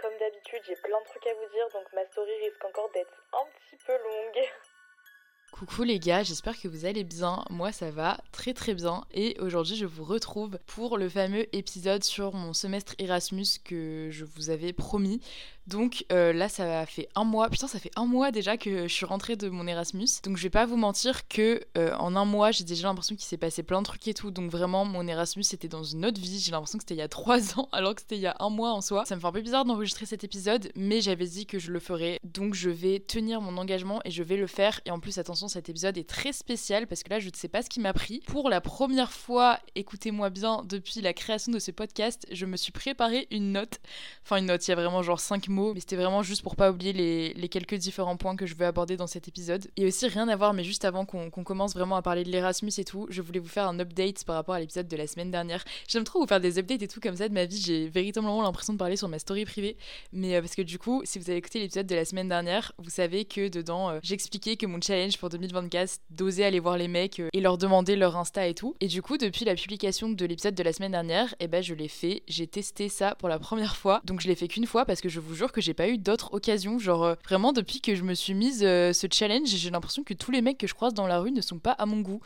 comme d'habitude, j'ai plein de trucs à vous dire, donc ma story risque encore d'être un petit peu longue. Coucou les gars, j'espère que vous allez bien. Moi ça va très très bien et aujourd'hui je vous retrouve pour le fameux épisode sur mon semestre Erasmus que je vous avais promis. Donc euh, là, ça fait un mois. Putain, ça fait un mois déjà que je suis rentrée de mon Erasmus. Donc je vais pas vous mentir que euh, en un mois, j'ai déjà l'impression qu'il s'est passé plein de trucs et tout. Donc vraiment, mon Erasmus c'était dans une autre vie. J'ai l'impression que c'était il y a trois ans, alors que c'était il y a un mois en soi. Ça me fait un peu bizarre d'enregistrer cet épisode, mais j'avais dit que je le ferais. Donc je vais tenir mon engagement et je vais le faire. Et en plus, attention, cet épisode est très spécial parce que là, je ne sais pas ce qui m'a pris. Pour la première fois, écoutez-moi bien, depuis la création de ce podcast, je me suis préparé une note. Enfin, une note, il y a vraiment genre 5 mais c'était vraiment juste pour pas oublier les, quelques différents points que je veux aborder dans cet épisode. Et aussi rien à voir, mais juste avant qu'on commence vraiment à parler de l'Erasmus et tout, je voulais vous faire un update par rapport à l'épisode de la semaine dernière. J'aime trop vous faire des updates et tout comme ça de ma vie, j'ai véritablement l'impression de parler sur ma story privée, mais euh, parce que du coup, si vous avez écouté l'épisode de la semaine dernière, vous savez que dedans, euh, j'expliquais que mon challenge pour 2024, d'oser aller voir les mecs euh, et leur demander leur Insta et tout. Et du coup, depuis la publication de l'épisode de la semaine dernière, et eh ben je l'ai fait, j'ai testé ça pour la première fois. Donc je l'ai fait qu'une fois parce que je vous jure que j'ai pas eu d'autres occasions. Genre, euh, vraiment, depuis que je me suis mise euh, ce challenge, j'ai l'impression que tous les mecs que je croise dans la rue ne sont pas à mon goût.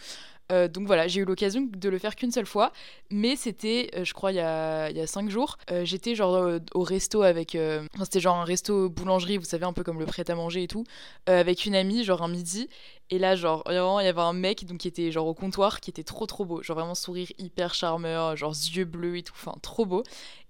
Euh, donc voilà, j'ai eu l'occasion de le faire qu'une seule fois, mais c'était, je crois, il y a, y a cinq jours. J'étais genre au resto avec. Enfin, c'était genre un resto boulangerie, vous savez, un peu comme le prêt-à-manger et tout, avec une amie, genre un midi. Et là, genre, vraiment, il y avait un mec donc, qui était genre au comptoir, qui était trop trop beau. Genre vraiment sourire hyper charmeur, genre yeux bleus et tout, enfin trop beau.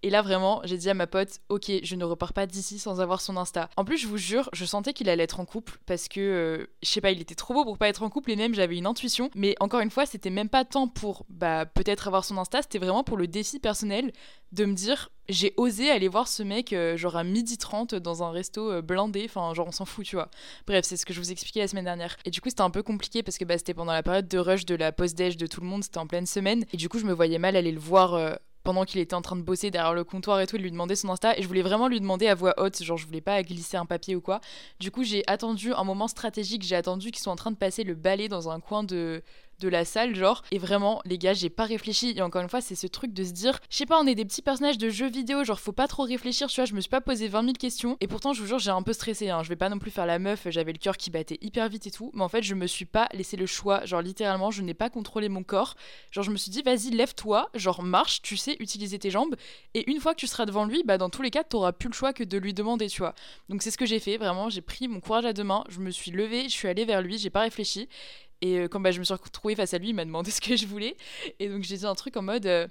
Et là, vraiment, j'ai dit à ma pote, ok, je ne repars pas d'ici sans avoir son Insta. En plus, je vous jure, je sentais qu'il allait être en couple parce que, euh, je sais pas, il était trop beau pour pas être en couple et même j'avais une intuition. Mais encore une fois, c'était même pas tant pour, bah, peut-être avoir son Insta, c'était vraiment pour le défi personnel de me dire, j'ai osé aller voir ce mec euh, genre à midi 30 dans un resto euh, blindé, enfin genre on s'en fout, tu vois. Bref, c'est ce que je vous expliquais la semaine dernière. Et du coup, c'était un peu compliqué parce que bah, c'était pendant la période de rush de la post-déj de tout le monde, c'était en pleine semaine. Et du coup, je me voyais mal aller le voir euh, pendant qu'il était en train de bosser derrière le comptoir et tout, de lui demander son Insta. Et je voulais vraiment lui demander à voix haute, genre je voulais pas glisser un papier ou quoi. Du coup, j'ai attendu un moment stratégique, j'ai attendu qu'ils soient en train de passer le balai dans un coin de, de la salle, genre. Et vraiment, les gars, j'ai pas réfléchi. Et encore une fois, c'est ce truc de se dire, je sais pas, on est des petits personnages de jeux vidéo, genre faut pas trop réfléchir, tu vois. Je me suis pas posé 20 000 questions. Et pourtant, je vous jure, j'ai un peu stressé. Hein. Je vais pas non plus faire la meuf, j'avais le cœur qui battait hyper vite et tout. Mais en fait, je me suis pas laissé le choix. Genre, littéralement, je n'ai pas contrôlé mon corps. Genre, je me suis dit, vas-y, lève-toi, genre marche, tu sais utiliser tes jambes. Et une fois que tu seras devant lui, bah dans tous les cas, t'auras plus le choix que de lui demander, tu vois. Donc c'est ce que j'ai fait, vraiment, j'ai pris mon courage à deux mains, je me suis levée, je suis allée vers lui, j'ai pas réfléchi. Et euh, quand bah, je me suis retrouvée face à lui, il m'a demandé ce que je voulais. Et donc j'ai dit un truc en mode euh,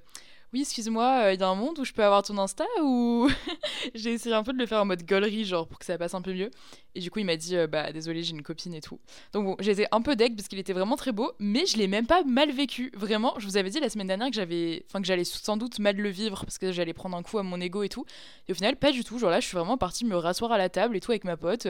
Oui, excuse-moi, euh, il y a un monde où je peux avoir ton Insta Ou j'ai essayé un peu de le faire en mode gaulerie, genre pour que ça passe un peu mieux. Et du coup, il m'a dit Bah désolé, j'ai une copine et tout. Donc bon, j'étais un peu deck parce qu'il était vraiment très beau, mais je l'ai même pas mal vécu. Vraiment, je vous avais dit la semaine dernière que j'avais. Enfin, que j'allais sans doute mal le vivre parce que j'allais prendre un coup à mon ego et tout. Et au final, pas du tout. Genre là, je suis vraiment partie me rasseoir à la table et tout avec ma pote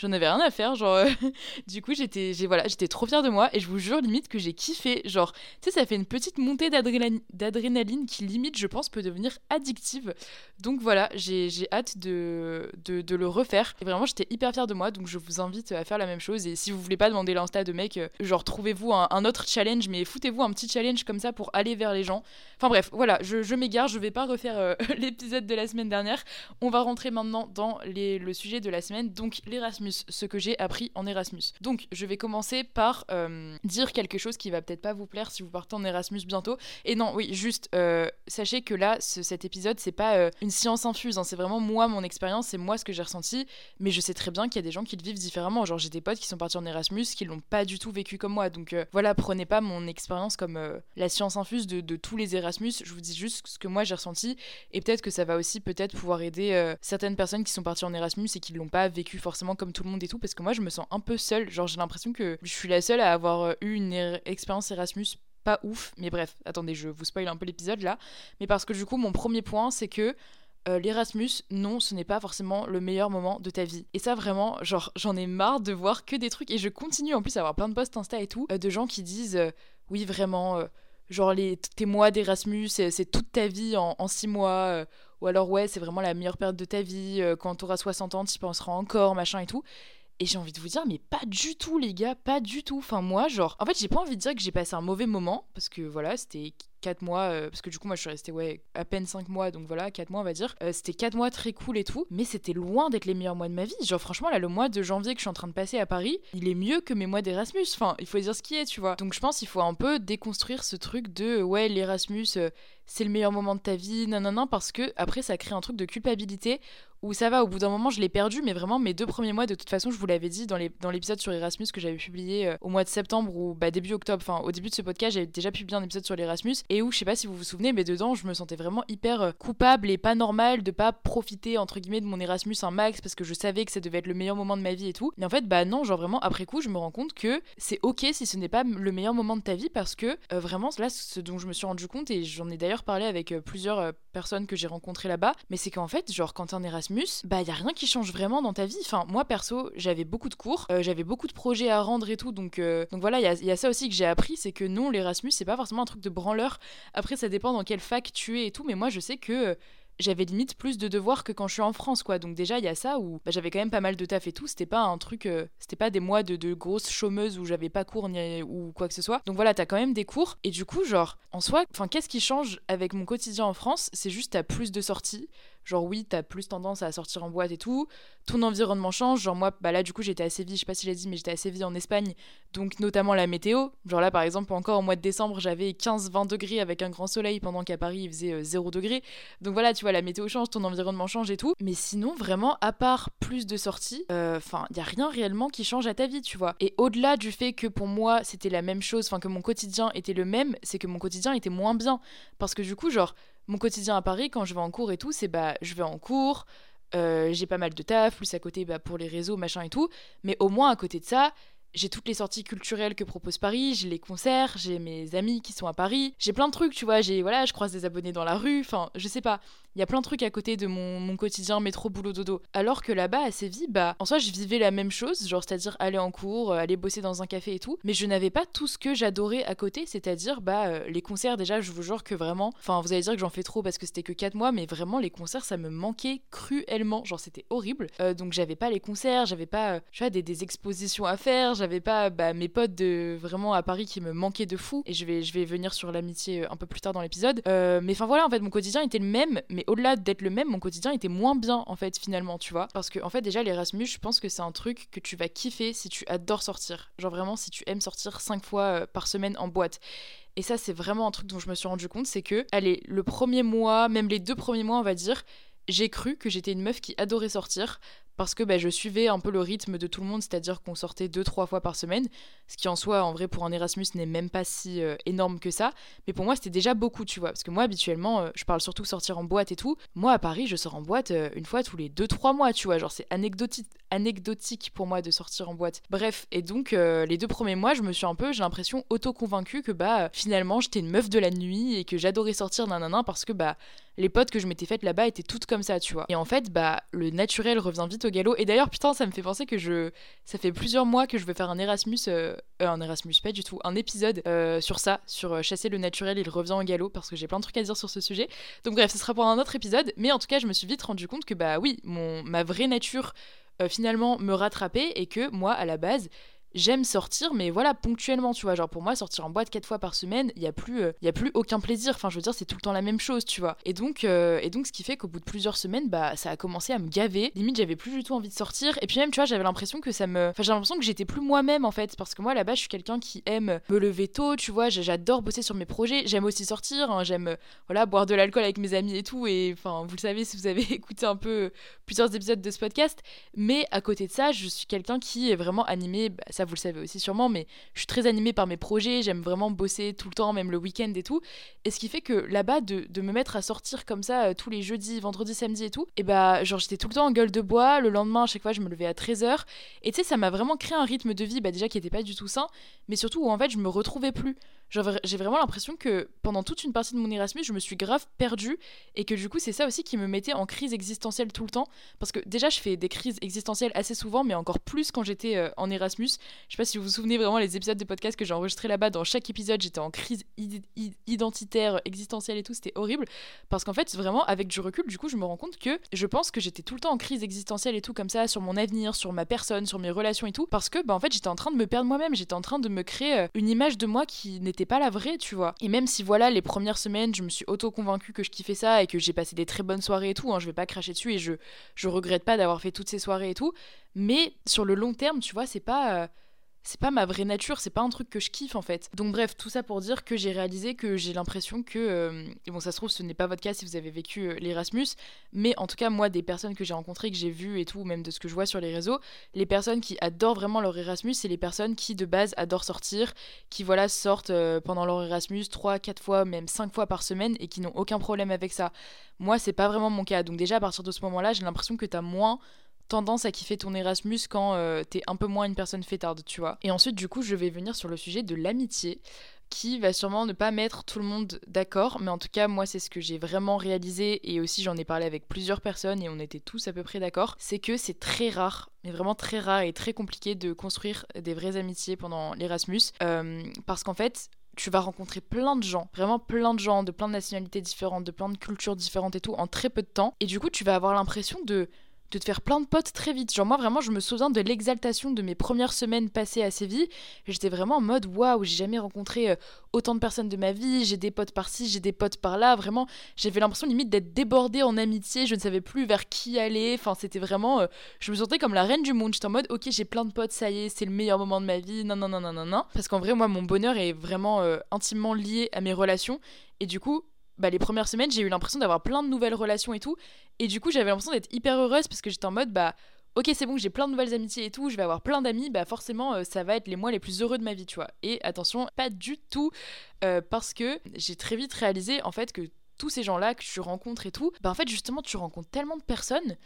j'en avais rien à faire genre euh, du coup j'étais voilà trop fière de moi et je vous jure limite que j'ai kiffé. Genre tu sais ça fait une petite montée d'adrénaline qui limite je pense peut devenir addictive. Donc voilà j'ai hâte de, le refaire. Et vraiment j'étais hyper fière de moi donc je vous invite à faire la même chose. Et si vous voulez pas demander l'insta de mec euh, genre trouvez-vous un, autre challenge mais foutez-vous un petit challenge comme ça pour aller vers les gens. Enfin bref voilà je, je m'égare je vais pas refaire euh, l'épisode de la semaine dernière. On va rentrer maintenant dans les, le sujet de la semaine donc l'Erasmus ce que j'ai appris en Erasmus. Donc, je vais commencer par euh, dire quelque chose qui va peut-être pas vous plaire si vous partez en Erasmus bientôt. Et non, oui, juste euh, sachez que là, cet épisode, c'est pas euh, une science infuse, hein. c'est vraiment moi, mon expérience, c'est moi ce que j'ai ressenti. Mais je sais très bien qu'il y a des gens qui le vivent différemment. Genre, j'ai des potes qui sont partis en Erasmus qui l'ont pas du tout vécu comme moi. Donc voilà, prenez pas mon expérience comme la science infuse de, de, tous les Erasmus. Je vous dis juste ce que moi j'ai ressenti. Et peut-être que ça va aussi peut-être pouvoir aider certaines personnes qui sont parties en Erasmus et qui l'ont pas vécu forcément comme tout le monde et tout, parce que moi je me sens un peu seule. Genre j'ai l'impression que je suis la seule à avoir euh, eu une er-, expérience Erasmus pas ouf. Mais bref, attendez, je vous spoil un peu l'épisode là. Mais parce que du coup, mon premier point, c'est que euh, l'Erasmus, non, ce n'est pas forcément le meilleur moment de ta vie. Et ça, vraiment, genre, j'en ai marre de voir que des trucs. Et je continue en plus à avoir plein de posts Insta et tout, euh, de gens qui disent Oui, vraiment, genre, les, tes mois d'Erasmus, c'est toute ta vie en six mois. Ou alors, ouais, c'est vraiment la meilleure période de ta vie. quand tu auras 60 ans, tu y penseras encore, machin et tout. Et j'ai envie de vous dire, mais pas du tout, les gars, pas du tout. Enfin, moi, genre, en fait, j'ai pas envie de dire que j'ai passé un mauvais moment, parce que voilà, c'était 4 mois, euh, parce que du coup, moi, je suis restée, ouais, à peine 5 mois, donc voilà, 4 mois, on va dire. Euh, c'était 4 mois très cool et tout, mais c'était loin d'être les meilleurs mois de ma vie. Genre, franchement, là, le mois de janvier que je suis en train de passer à Paris, il est mieux que mes mois d'Erasmus. Enfin, il faut dire ce qui est, tu vois. Donc, je pense qu'il faut un peu déconstruire ce truc de, ouais, l'Erasmus, euh, c'est le meilleur moment de ta vie, non, non, non, parce que après, ça crée un truc de culpabilité où ça va, au bout d'un moment, je l'ai perdu, mais vraiment, mes deux premiers mois, de toute façon, je vous l'avais dit dans l'épisode sur Erasmus que j'avais publié au mois de septembre ou bah, début octobre, enfin, au début de ce podcast, j'avais déjà publié un épisode sur l'Erasmus et où, je sais pas si vous vous souvenez, mais dedans, je me sentais vraiment hyper euh, coupable et pas normal de pas profiter, entre guillemets, de mon Erasmus un max parce que je savais que ça devait être le meilleur moment de ma vie et tout. Mais en fait, bah non, genre vraiment, après coup, je me rends compte que c'est ok si ce n'est pas le meilleur moment de ta vie parce que euh, vraiment, là, ce dont je me suis rendu compte et j'en ai d'ailleurs parlé avec plusieurs personnes que j'ai rencontrées là-bas, mais c'est qu'en fait, genre, quand t'es en Erasmus, bah, y a rien qui change vraiment dans ta vie. Enfin, moi perso, j'avais beaucoup de cours, euh, j'avais beaucoup de projets à rendre et tout. Donc, euh, donc voilà, il y, a ça aussi que j'ai appris c'est que non, l'Erasmus, c'est pas forcément un truc de branleur. Après, ça dépend dans quelle fac tu es et tout. Mais moi, je sais que euh, j'avais limite plus de devoirs que quand je suis en France, quoi. Donc déjà, il y a ça où bah, j'avais quand même pas mal de taf et tout. C'était pas un truc, c'était pas des mois de, de grosses chômeuses où j'avais pas cours ni ou quoi que ce soit. Donc voilà, t'as quand même des cours. Et du coup, genre, en soi, qu'est-ce qui change avec mon quotidien en France? C'est juste t'as plus de sorties. Genre oui, t'as plus tendance à sortir en boîte et tout. Ton environnement change. Genre moi, bah là du coup j'étais à Séville, je sais pas si j'ai dit, mais j'étais à Séville en Espagne. Donc notamment la météo. Genre là par exemple, encore au mois de décembre, j'avais 15-20 degrés avec un grand soleil pendant qu'à Paris il faisait 0 euh, degrés. Donc voilà, tu vois, la météo change, ton environnement change et tout. Mais sinon, vraiment, à part plus de sorties, euh, enfin, il y a rien réellement qui change à ta vie, tu vois. Et au-delà du fait que pour moi c'était la même chose, enfin que mon quotidien était le même, c'est que mon quotidien était moins bien. Parce que du coup, genre, mon quotidien à Paris, quand je vais en cours et tout, c'est bah, je vais en cours, euh, j'ai pas mal de taf, plus à côté bah, pour les réseaux, machin et tout. Mais au moins à côté de ça, j'ai toutes les sorties culturelles que propose Paris, j'ai les concerts, j'ai mes amis qui sont à Paris, j'ai plein de trucs, tu vois, j'ai voilà, je croise des abonnés dans la rue, enfin, je sais pas. Il y a plein de trucs à côté de mon, mon quotidien métro boulot dodo. Alors que là-bas à Séville, bah en soi, je vivais la même chose, genre c'est-à-dire aller en cours, euh, aller bosser dans un café et tout, mais je n'avais pas tout ce que j'adorais à côté, c'est-à-dire bah euh, les concerts déjà, je vous jure que vraiment, enfin, vous allez dire que j'en fais trop parce que c'était que 4 mois, mais vraiment les concerts ça me manquait cruellement, genre c'était horrible. Euh, donc j'avais pas les concerts, j'avais pas tu vois des, des expositions à faire, j'avais pas bah, mes potes de vraiment à Paris qui me manquaient de fou et je vais je vais venir sur l'amitié un peu plus tard dans l'épisode. mais enfin voilà, en fait mon quotidien était le même, mais au-delà d'être le même, mon quotidien était moins bien en fait finalement, tu vois. Parce que en fait déjà l'Erasmus, je pense que c'est un truc que tu vas kiffer si tu adores sortir. Genre vraiment si tu aimes sortir 5 fois euh, par semaine en boîte. Et ça c'est vraiment un truc dont je me suis rendu compte, c'est que allez, le premier mois, même les deux premiers mois on va dire, j'ai cru que j'étais une meuf qui adorait sortir parce que bah, je suivais un peu le rythme de tout le monde, c'est-à-dire qu'on sortait deux, trois fois par semaine, ce qui en soi, en vrai, pour un Erasmus, n'est même pas si euh, énorme que ça. Mais pour moi, c'était déjà beaucoup, tu vois, parce que moi, habituellement, euh, je parle surtout sortir en boîte et tout. Moi, à Paris, je sors en boîte euh, une fois tous les deux, trois mois, tu vois, genre c'est anecdotique, anecdotique pour moi de sortir en boîte. Bref, et donc, les deux premiers mois, je me suis un peu, j'ai l'impression, auto-convaincue que bah, finalement, j'étais une meuf de la nuit et que j'adorais sortir nanana parce que bah, les potes que je m'étais faites là-bas étaient toutes comme ça, tu vois. Et en fait, bah, le naturel revient vite au galop. Et d'ailleurs, putain, ça me fait penser que je. Ça fait plusieurs mois que je veux faire un Erasmus. Euh, euh, un Erasmus, pas du tout. Un épisode euh, sur ça, sur chasser le naturel, il revient au galop, parce que j'ai plein de trucs à dire sur ce sujet. Donc, bref, ce sera pour un autre épisode. Mais en tout cas, je me suis vite rendu compte que, bah oui, mon, ma vraie nature finalement me rattrapait et que moi, à la base, j'aime sortir, mais voilà, ponctuellement, tu vois. Genre, pour moi, sortir en boîte quatre fois par semaine, il y a plus, y a plus aucun plaisir. Enfin, je veux dire, c'est tout le temps la même chose, tu vois. Et donc, euh, et donc, ce qui fait qu'au bout de plusieurs semaines, bah, ça a commencé à me gaver. Limite, j'avais plus du tout envie de sortir. Et puis même, tu vois, j'avais l'impression que ça me, enfin, j'ai l'impression que j'étais plus moi-même en fait, parce que moi, là-bas, je suis quelqu'un qui aime me lever tôt, tu vois. J'adore bosser sur mes projets. J'aime aussi sortir. Hein. J'aime, voilà, boire de l'alcool avec mes amis et tout. Et enfin, vous le savez si vous avez écouté un peu plusieurs épisodes de ce podcast. Mais à côté de ça, je suis quelqu'un qui est vraiment animé. Bah, vous le savez aussi sûrement mais je suis très animée par mes projets, j'aime vraiment bosser tout le temps, même le week-end et tout. Et ce qui fait que là-bas, de, me mettre à sortir comme ça euh, tous les jeudis, vendredis, samedis et tout, et bah, genre, j'étais tout le temps en gueule de bois. Le lendemain, à chaque fois, je me levais à 13h. Et tu sais, ça m'a vraiment créé un rythme de vie, bah, déjà qui était pas du tout sain, mais surtout où en fait, je me retrouvais plus. J'ai vraiment l'impression que pendant toute une partie de mon Erasmus, je me suis grave perdue et que du coup, c'est ça aussi qui me mettait en crise existentielle tout le temps. Parce que déjà, je fais des crises existentielles assez souvent, mais encore plus quand j'étais euh, en Erasmus. Je sais pas si vous vous souvenez vraiment les épisodes de podcast que j'ai enregistrés là-bas. Dans chaque épisode, j'étais en crise identitaire, existentielle et tout. C'était horrible. Parce qu'en fait, vraiment, avec du recul, du coup, je me rends compte que je pense que j'étais tout le temps en crise existentielle et tout, comme ça, sur mon avenir, sur ma personne, sur mes relations et tout. Parce que, bah, en fait, j'étais en train de me perdre moi-même. J'étais en train de me créer euh, une image de moi qui n'était pas la vraie, tu vois. Et même si, voilà, les premières semaines, je me suis auto-convaincue que je kiffais ça et que j'ai passé des très bonnes soirées et tout, hein, je vais pas cracher dessus et je, je regrette pas d'avoir fait toutes ces soirées et tout. Mais sur le long terme, tu vois, c'est pas. Euh, c'est pas ma vraie nature, c'est pas un truc que je kiffe en fait. Donc bref, tout ça pour dire que j'ai réalisé que j'ai l'impression que, euh, bon ça se trouve ce n'est pas votre cas si vous avez vécu euh, l'Erasmus, mais en tout cas moi des personnes que j'ai rencontrées, que j'ai vues et tout, même de ce que je vois sur les réseaux, les personnes qui adorent vraiment leur Erasmus, c'est les personnes qui de base adorent sortir, qui voilà sortent pendant leur Erasmus 3, 4 fois, même 5 fois par semaine et qui n'ont aucun problème avec ça. Moi c'est pas vraiment mon cas, donc déjà à partir de ce moment-là j'ai l'impression que t'as moins tendance à kiffer ton Erasmus quand euh, t'es un peu moins une personne fêtarde, tu vois. Et ensuite, du coup, je vais venir sur le sujet de l'amitié qui va sûrement ne pas mettre tout le monde d'accord, mais en tout cas moi c'est ce que j'ai vraiment réalisé et aussi j'en ai parlé avec plusieurs personnes et on était tous à peu près d'accord, c'est que c'est très rare, mais vraiment très rare et très compliqué de construire des vraies amitiés pendant l'Erasmus, euh, parce qu'en fait tu vas rencontrer plein de gens, vraiment plein de gens, de plein de nationalités différentes, de plein de cultures différentes et tout, en très peu de temps, et du coup tu vas avoir l'impression de de te faire plein de potes très vite. Genre moi vraiment je me souviens de l'exaltation de mes premières semaines passées à Séville. J'étais vraiment en mode waouh, j'ai jamais rencontré euh, autant de personnes de ma vie, j'ai des potes par-ci, j'ai des potes par-là. Vraiment, j'avais l'impression limite d'être débordée en amitié, je ne savais plus vers qui aller. Enfin, c'était vraiment euh, je me sentais comme la reine du monde. J'étais en mode OK, j'ai plein de potes, ça y est, c'est le meilleur moment de ma vie. Non non non non non non parce qu'en vrai moi mon bonheur est vraiment euh, intimement lié à mes relations et du coup bah, les premières semaines, j'ai eu l'impression d'avoir plein de nouvelles relations et tout. Et du coup, j'avais l'impression d'être hyper heureuse parce que j'étais en mode, bah, ok, c'est bon, j'ai plein de nouvelles amitiés et tout, je vais avoir plein d'amis, bah, forcément, euh, ça va être les mois les plus heureux de ma vie, tu vois. Et attention, pas du tout, euh, parce que j'ai très vite réalisé, en fait, que tous ces gens-là que tu rencontres et tout, bah, en fait, justement, tu rencontres tellement de personnes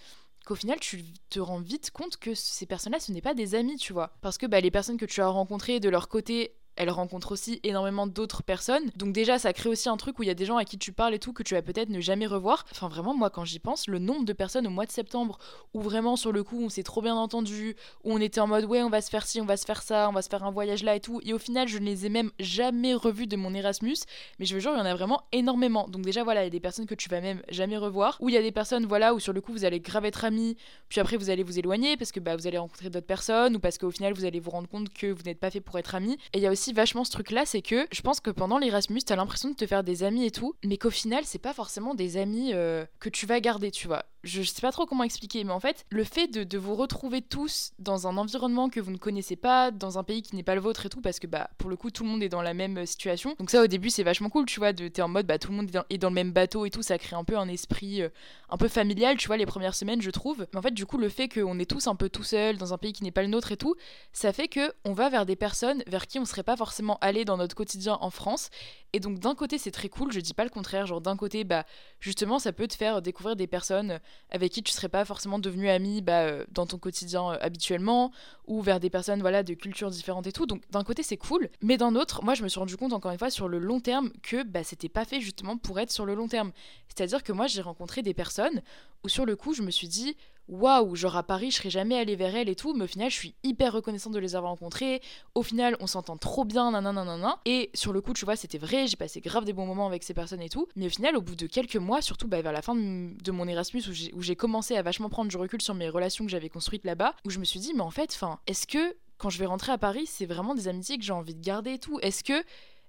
qu'au final tu te rends vite compte que ces personnes-là ce n'est pas des amis tu vois parce que bah, les personnes que tu as rencontrées de leur côté elle rencontre aussi énormément d'autres personnes. Donc déjà, ça crée aussi un truc où il y a des gens à qui tu parles et tout que tu vas peut-être ne jamais revoir. Enfin vraiment, moi quand j'y pense, le nombre de personnes au mois de septembre où vraiment sur le coup on s'est trop bien entendu, où on était en mode ouais on va se faire ci, on va se faire ça, on va se faire un voyage là et tout. Et au final, je ne les ai même jamais revus de mon Erasmus. Mais je veux dire, il y en a vraiment énormément. Donc déjà voilà, il y a des personnes que tu vas même jamais revoir. Ou il y a des personnes voilà où sur le coup vous allez grave être amis, puis après vous allez vous éloigner parce que bah, vous allez rencontrer d'autres personnes ou parce qu'au final vous allez vous rendre compte que vous n'êtes pas fait pour être amis. Et il y a aussi vachement ce truc-là, c'est que je pense que pendant l'Erasmus, t'as l'impression de te faire des amis et tout, mais qu'au final, c'est pas forcément des amis euh, que tu vas garder, tu vois je sais pas trop comment expliquer, mais en fait, le fait de, vous retrouver tous dans un environnement que vous ne connaissez pas, dans un pays qui n'est pas le vôtre et tout, parce que bah pour le coup tout le monde est dans la même euh, situation. Donc ça au début c'est vachement cool, tu vois, t'es en mode bah tout le monde est dans, le même bateau et tout, ça crée un peu un esprit euh, un peu familial, tu vois, les premières semaines je trouve. Mais en fait du coup le fait qu'on est tous un peu tout seuls dans un pays qui n'est pas le nôtre et tout, ça fait que on va vers des personnes vers qui on serait pas forcément allé dans notre quotidien en France. Et donc d'un côté c'est très cool, je dis pas le contraire, genre d'un côté bah justement ça peut te faire découvrir des personnes avec qui tu serais pas forcément devenu ami bah, euh, dans ton quotidien euh, habituellement ou vers des personnes voilà de cultures différentes et tout. Donc d'un côté c'est cool mais d'un autre moi je me suis rendu compte encore une fois sur le long terme que bah, c'était pas fait justement pour être sur le long terme. C'est à dire que moi j'ai rencontré des personnes où sur le coup je me suis dit waouh, genre à Paris, je serais jamais allée vers elle et tout, mais au final, je suis hyper reconnaissante de les avoir rencontrées. Au final, on s'entend trop bien, nanana. Et sur le coup, tu vois, c'était vrai, j'ai passé grave des bons moments avec ces personnes et tout. Mais au final, au bout de quelques mois, surtout bah, vers la fin de, mon Erasmus, où j'ai commencé à vachement prendre du recul sur mes relations que j'avais construites là-bas, où je me suis dit, mais en fait, est-ce que quand je vais rentrer à Paris, c'est vraiment des amitiés que j'ai envie de garder et tout? Est-ce que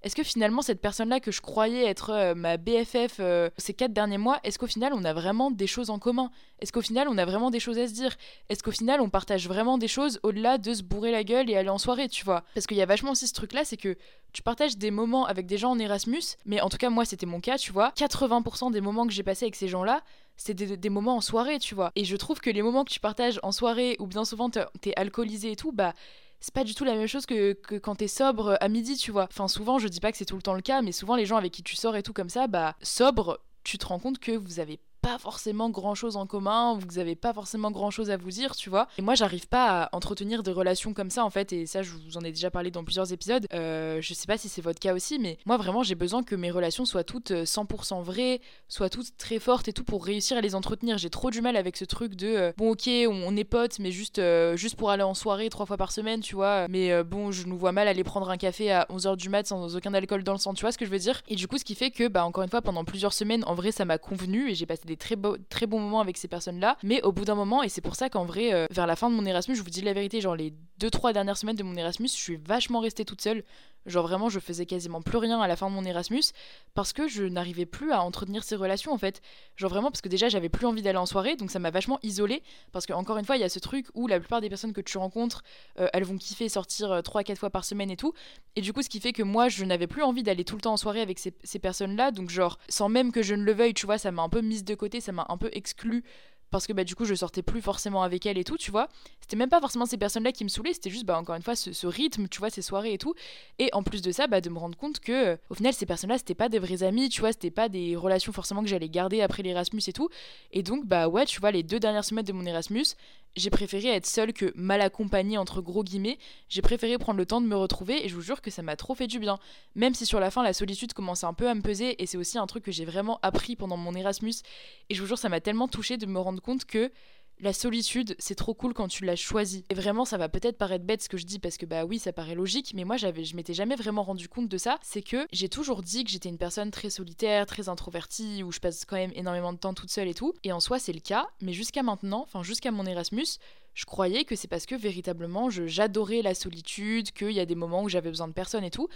est-ce que finalement cette personne-là que je croyais être euh, ma BFF euh, ces quatre derniers mois, est-ce qu'au final on a vraiment des choses en commun? Est-ce qu'au final on a vraiment des choses à se dire? Est-ce qu'au final on partage vraiment des choses au-delà de se bourrer la gueule et aller en soirée, tu vois? Parce qu'il y a vachement aussi ce truc-là, c'est que tu partages des moments avec des gens en Erasmus, mais en tout cas moi c'était mon cas, tu vois. 80% des moments que j'ai passés avec ces gens-là, c'est des, moments en soirée, tu vois. Et je trouve que les moments que tu partages en soirée, ou bien souvent t'es alcoolisé et tout, bah c'est pas du tout la même chose que, quand t'es sobre à midi, tu vois. Enfin, souvent, je dis pas que c'est tout le temps le cas, mais souvent, les gens avec qui tu sors et tout comme ça, bah, sobre, tu te rends compte que vous avez pas forcément grand chose en commun, vous avez pas forcément grand chose à vous dire, tu vois. Et moi, j'arrive pas à entretenir des relations comme ça, en fait, et ça, je vous en ai déjà parlé dans plusieurs épisodes. Euh, je sais pas si c'est votre cas aussi, mais moi, vraiment, j'ai besoin que mes relations soient toutes 100% vraies, soient toutes très fortes et tout pour réussir à les entretenir. J'ai trop du mal avec ce truc de bon, ok, on, est potes, mais juste, juste pour aller en soirée trois fois par semaine, tu vois. Mais bon, je nous vois mal aller prendre un café à 11h du mat sans aucun alcool dans le sang, tu vois ce que je veux dire Et du coup, ce qui fait que, bah, encore une fois, pendant plusieurs semaines, en vrai, ça m'a convenu et j'ai passé des très, très bons moments avec ces personnes-là. Mais au bout d'un moment, et c'est pour ça qu'en vrai, euh, vers la fin de mon Erasmus, je vous dis la vérité, genre les 2-3 dernières semaines de mon Erasmus, je suis vachement restée toute seule. Genre vraiment, je faisais quasiment plus rien à la fin de mon Erasmus parce que je n'arrivais plus à entretenir ces relations en fait. Genre vraiment parce que déjà j'avais plus envie d'aller en soirée, donc ça m'a vachement isolée parce que encore une fois, il y a ce truc où la plupart des personnes que tu rencontres, euh, elles vont kiffer sortir 3-4 euh, fois par semaine et tout. Et du coup, ce qui fait que moi, je n'avais plus envie d'aller tout le temps en soirée avec ces, ces personnes-là, donc genre sans même que je ne le veuille, tu vois, ça m'a un peu mise de côté, ça m'a un peu exclu parce que bah, du coup je sortais plus forcément avec elle et tout, tu vois. C'était même pas forcément ces personnes-là qui me saoulaient, c'était juste bah, encore une fois ce, rythme, tu vois, ces soirées et tout. Et en plus de ça, bah, de me rendre compte que euh, au final ces personnes-là c'était pas des vrais amis, tu vois, c'était pas des relations forcément que j'allais garder après l'Erasmus et tout. Et donc bah ouais, tu vois, les deux dernières semaines de mon Erasmus, j'ai préféré être seule que mal accompagnée entre gros guillemets. J'ai préféré prendre le temps de me retrouver et je vous jure que ça m'a trop fait du bien. Même si sur la fin la solitude commençait un peu à me peser et c'est aussi un truc que j'ai vraiment appris pendant mon Erasmus et je vous jure ça m'a tellement touché de me rendre compte que la solitude, c'est trop cool quand tu l'as choisi. Et vraiment, ça va peut-être paraître bête ce que je dis parce que bah oui, ça paraît logique, mais moi j'avais, je m'étais jamais vraiment rendu compte de ça. C'est que j'ai toujours dit que j'étais une personne très solitaire, très introvertie, où je passe quand même énormément de temps toute seule et tout. Et en soi, c'est le cas, mais jusqu'à maintenant, enfin jusqu'à mon Erasmus, je croyais que c'est parce que véritablement j'adorais la solitude, qu'il y a des moments où j'avais besoin de personne et tout.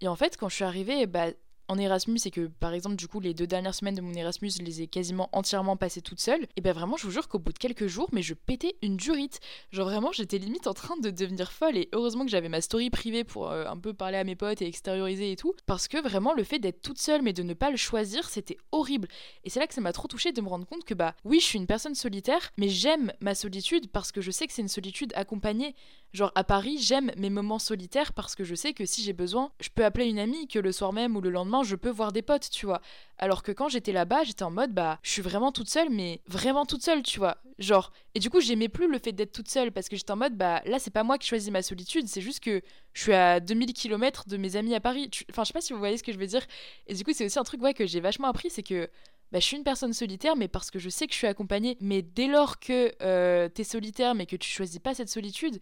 Et en fait, quand je suis arrivée, bah, en Erasmus et que par exemple du coup les deux dernières semaines de mon Erasmus je les ai quasiment entièrement passées toute seule et ben vraiment je vous jure qu'au bout de quelques jours mais je pétais une durite. Genre vraiment j'étais limite en train de devenir folle et heureusement que j'avais ma story privée pour euh, un peu parler à mes potes et extérioriser et tout parce que vraiment le fait d'être toute seule mais de ne pas le choisir c'était horrible. Et c'est là que ça m'a trop touché de me rendre compte que bah oui je suis une personne solitaire mais j'aime ma solitude parce que je sais que c'est une solitude accompagnée. Genre à Paris, j'aime mes moments solitaires parce que je sais que si j'ai besoin, je peux appeler une amie, que le soir même ou le lendemain, je peux voir des potes, tu vois. Alors que quand j'étais là-bas, j'étais en mode, bah, je suis vraiment toute seule, mais vraiment toute seule, tu vois. Genre, et du coup, j'aimais plus le fait d'être toute seule parce que j'étais en mode, bah, là, c'est pas moi qui choisis ma solitude, c'est juste que je suis à 2000 km de mes amis à Paris. Enfin, je sais pas si vous voyez ce que je veux dire. Et du coup, c'est aussi un truc, ouais, que j'ai vachement appris, c'est que bah, je suis une personne solitaire, mais parce que je sais que je suis accompagnée. Mais dès lors que euh, t'es solitaire, mais que tu choisis pas cette solitude,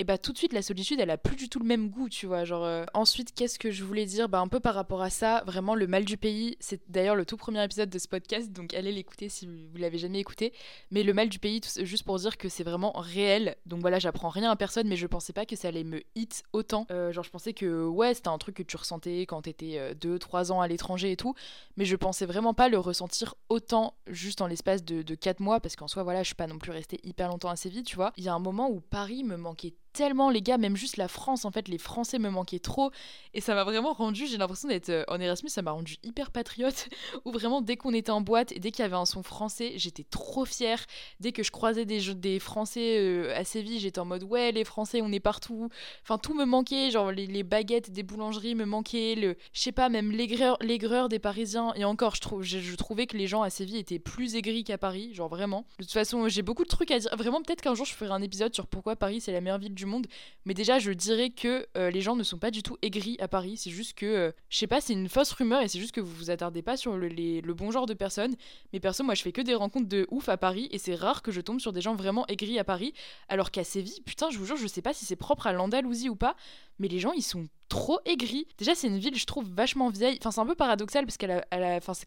et bah tout de suite la solitude elle a plus du tout le même goût tu vois. Genre euh, ensuite qu'est-ce que je voulais dire? Bah un peu par rapport à ça vraiment le mal du pays c'est d'ailleurs le tout premier épisode de ce podcast donc allez l'écouter si vous l'avez jamais écouté. Mais le mal du pays juste pour dire que c'est vraiment réel. Donc voilà j'apprends rien à personne mais je pensais pas que ça allait me hit autant. Euh, genre je pensais que ouais c'était un truc que tu ressentais quand t'étais 2-3 euh, ans à l'étranger et tout. Mais je pensais vraiment pas le ressentir autant juste en l'espace de, de 4 mois parce qu'en soi voilà je suis pas non plus restée hyper longtemps assez vite tu vois. Il y a un moment où Paris me manquait tellement les gars, même juste la France en fait, les Français me manquaient trop et ça m'a vraiment rendu, j'ai l'impression d'être euh, en Erasmus, ça m'a rendu hyper patriote où vraiment dès qu'on était en boîte et dès qu'il y avait un son français, j'étais trop fière. Dès que je croisais des, des Français euh, à Séville, j'étais en mode ouais les Français on est partout. Enfin tout me manquait, genre les, baguettes des boulangeries me manquaient, le je sais pas même l'aigreur des Parisiens et encore je, trouve, je, trouvais que les gens à Séville étaient plus aigris qu'à Paris, genre vraiment. De toute façon j'ai beaucoup de trucs à dire, vraiment peut-être qu'un jour je ferai un épisode sur pourquoi Paris c'est la meilleure ville du monde. Mais déjà, je dirais que euh, les gens ne sont pas du tout aigris à Paris. C'est juste que, euh, je sais pas, c'est une fausse rumeur et c'est juste que vous vous attardez pas sur le, le, bon genre de personnes. Mais perso, moi, je fais que des rencontres de ouf à Paris et c'est rare que je tombe sur des gens vraiment aigris à Paris. Alors qu'à Séville, putain, je vous jure, je sais pas si c'est propre à l'Andalousie ou pas, mais les gens, ils sont trop aigris. Déjà, c'est une ville, je trouve, vachement vieille. Enfin, c'est un peu paradoxal parce qu'elle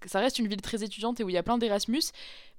ça reste une ville très étudiante et où il y a plein d'Erasmus.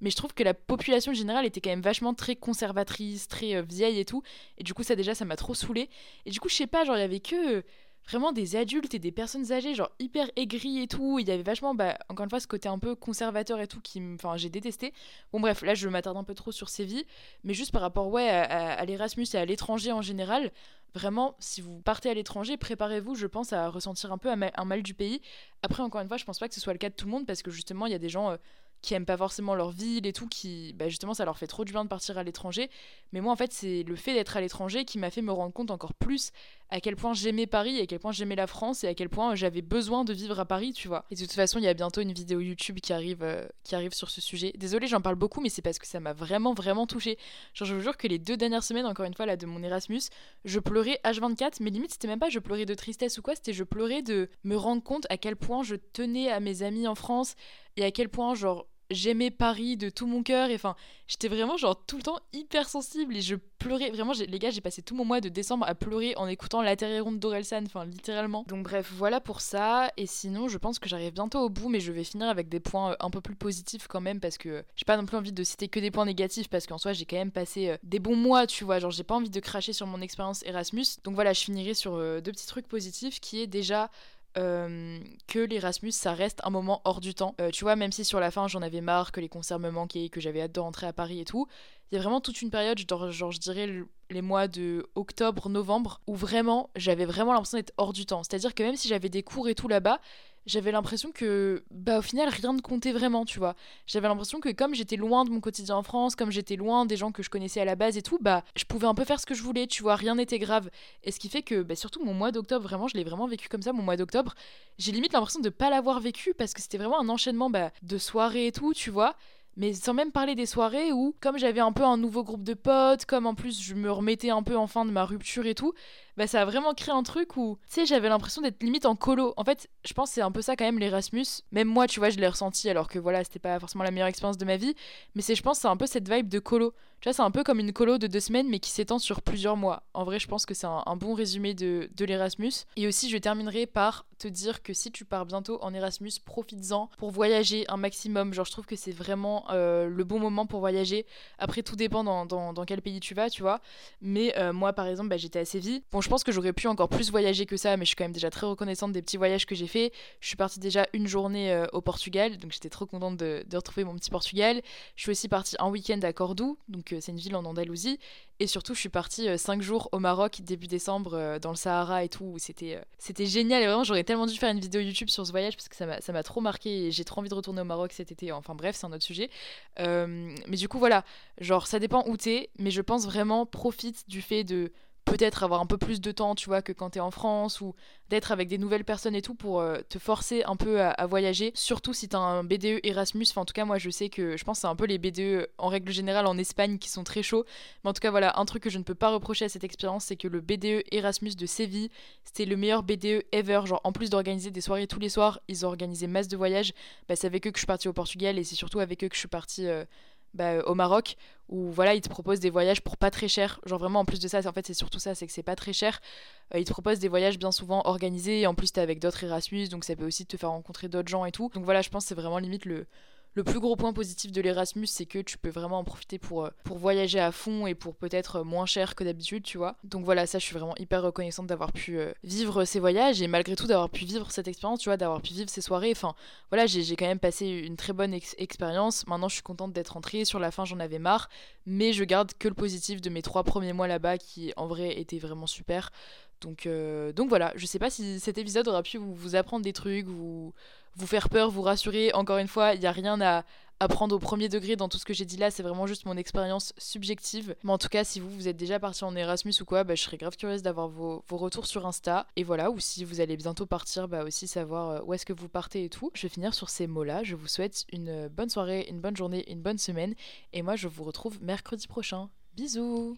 Mais je trouve que la population générale était quand même vachement très conservatrice, très euh, vieille et tout. Et du coup, ça déjà, ça m'a trop saoulé. Et du coup, je sais pas, genre, il y avait que. vraiment des adultes et des personnes âgées, genre hyper aigris et tout. Il y avait vachement, bah, encore une fois, ce côté un peu conservateur et tout qui, enfin, j'ai détesté. Bon, bref, là, je m'attarde un peu trop sur ces vies, mais juste par rapport, ouais, à l'Erasmus et à l'étranger en général, Vraiment, si vous partez à l'étranger, préparez-vous, je pense, à ressentir un peu un mal, du pays. Après, encore une fois, je pense pas que ce soit le cas de tout le monde parce que justement, il y a des gens euh, qui aiment pas forcément leur ville et tout, qui bah, justement ça leur fait trop du bien de partir à l'étranger. Mais moi en fait c'est le fait d'être à l'étranger qui m'a fait me rendre compte encore plus à quel point j'aimais Paris, à quel point j'aimais la France et à quel point j'avais besoin de vivre à Paris, tu vois. Et de toute façon, il y a bientôt une vidéo YouTube qui arrive, euh, qui arrive sur ce sujet. Désolée, j'en parle beaucoup, mais c'est parce que ça m'a vraiment, vraiment touchée. Genre, je vous jure que les deux dernières semaines, encore une fois, là, de mon Erasmus, je pleurais H24, mais limite, c'était même pas je pleurais de tristesse ou quoi, c'était je pleurais de me rendre compte à quel point je tenais à mes amis en France et à quel point, genre, j'aimais Paris de tout mon cœur. Enfin, j'étais vraiment genre tout le temps hyper sensible et je pleurais. Vraiment, les gars, j'ai passé tout mon mois de décembre à pleurer en écoutant La Terre ronde d'Orelsan, enfin littéralement. Donc bref, voilà pour ça. Et sinon, je pense que j'arrive bientôt au bout, mais je vais finir avec des points euh, un peu plus positifs quand même parce que j'ai pas non plus envie de citer que des points négatifs parce qu'en soi, j'ai quand même passé euh, des bons mois, tu vois. Genre, j'ai pas envie de cracher sur mon expérience Erasmus. Donc voilà, je finirai sur euh, deux petits trucs positifs qui est déjà euh, que l'Erasmus, ça reste un moment hors du temps. Euh, tu vois, même si sur la fin j'en avais marre, que les concerts me manquaient, que j'avais hâte de rentrer à Paris et tout, il y a vraiment toute une période, genre, genre je dirais les mois de octobre, novembre, où vraiment j'avais vraiment l'impression d'être hors du temps. C'est-à-dire que même si j'avais des cours et tout là-bas, j'avais l'impression que, bah, au final, rien ne comptait vraiment, tu vois. J'avais l'impression que comme j'étais loin de mon quotidien en France, comme j'étais loin des gens que je connaissais à la base et tout, bah, je pouvais un peu faire ce que je voulais, tu vois, rien n'était grave. Et ce qui fait que, bah, surtout mon mois d'octobre, vraiment, je l'ai vraiment vécu comme ça, mon mois d'octobre. J'ai limite l'impression de pas l'avoir vécu parce que c'était vraiment un enchaînement, bah, de soirées et tout, tu vois mais sans même parler des soirées où, comme j'avais un peu un nouveau groupe de potes, comme en plus je me remettais un peu enfin de ma rupture et tout, bah ça a vraiment créé un truc où, tu sais, j'avais l'impression d'être limite en colo. En fait, je pense c'est un peu ça quand même l'Erasmus. Même moi, tu vois, je l'ai ressenti alors que voilà, c'était pas forcément la meilleure expérience de ma vie, mais c'est, je pense, c'est un peu cette vibe de colo. Tu vois, c'est un peu comme une colo de deux semaines, mais qui s'étend sur plusieurs mois. En vrai, je pense que c'est un, bon résumé de, de l'Erasmus. Et aussi, je terminerai par te dire que si tu pars bientôt en Erasmus, profites-en pour voyager un maximum. Genre, je trouve que c'est vraiment euh, le bon moment pour voyager. Après, tout dépend dans, dans, dans quel pays tu vas, tu vois. Mais euh, moi, par exemple, bah, j'étais à Séville. Je pense que j'aurais pu encore plus voyager que ça, mais je suis quand même déjà très reconnaissante des petits voyages que j'ai fait. Je suis partie déjà une journée euh, au Portugal, donc j'étais trop contente de, retrouver mon petit Portugal. Je suis aussi partie un week-end à Cordoue, donc c'est une ville en Andalousie. Et surtout, je suis partie 5 jours au Maroc début décembre dans le Sahara et tout. C'était c'était génial et vraiment, j'aurais tellement dû faire une vidéo YouTube sur ce voyage parce que ça m'a trop marqué et j'ai trop envie de retourner au Maroc cet été. Enfin bref, c'est un autre sujet. Euh, mais du coup, voilà, genre ça dépend où t'es, mais je pense vraiment profite du fait de peut-être avoir un peu plus de temps, tu vois, que quand t'es en France ou d'être avec des nouvelles personnes et tout pour euh, te forcer un peu à, voyager. Surtout si t'as un BDE Erasmus. Enfin, en tout cas, moi, je sais que je pense que c'est un peu les BDE en règle générale en Espagne qui sont très chauds. Mais en tout cas, voilà, un truc que je ne peux pas reprocher à cette expérience, c'est que le BDE Erasmus de Séville, c'était le meilleur BDE ever. Genre, en plus d'organiser des soirées tous les soirs, ils ont organisé masse de voyages. Bah, c'est avec eux que je suis partie au Portugal et c'est surtout avec eux que je suis partie. Euh, bah, au Maroc où voilà ils te proposent des voyages pour pas très cher. Genre vraiment en plus de ça en fait c'est surtout ça c'est que c'est pas très cher. Euh, ils te proposent des voyages bien souvent organisés. Et en plus t'es avec d'autres Erasmus donc ça peut aussi te faire rencontrer d'autres gens et tout. Donc voilà je pense c'est vraiment limite le le plus gros point positif de l'Erasmus, c'est que tu peux vraiment en profiter pour, euh, voyager à fond et pour peut-être moins cher que d'habitude, tu vois. Donc voilà, ça, je suis vraiment hyper reconnaissante d'avoir pu euh, vivre ces voyages et malgré tout d'avoir pu vivre cette expérience, tu vois, d'avoir pu vivre ces soirées. Enfin, voilà, j'ai quand même passé une très bonne expérience. Maintenant, je suis contente d'être rentrée. Sur la fin, j'en avais marre, mais je garde que le positif de mes trois premiers mois là-bas qui, en vrai, étaient vraiment super. Donc, euh, donc voilà, je sais pas si cet épisode aura pu vous, apprendre des trucs, vous, vous faire peur, vous rassurer. Encore une fois, il n'y a rien à, prendre au premier degré dans tout ce que j'ai dit là, c'est vraiment juste mon expérience subjective. Mais en tout cas, si vous, vous êtes déjà parti en Erasmus ou quoi, bah, je serais grave curieuse d'avoir vos, retours sur Insta. Et voilà, ou si vous allez bientôt partir, bah aussi savoir euh, où est-ce que vous partez et tout. Je vais finir sur ces mots-là. Je vous souhaite une bonne soirée, une bonne journée, une bonne semaine. Et moi, je vous retrouve mercredi prochain. Bisous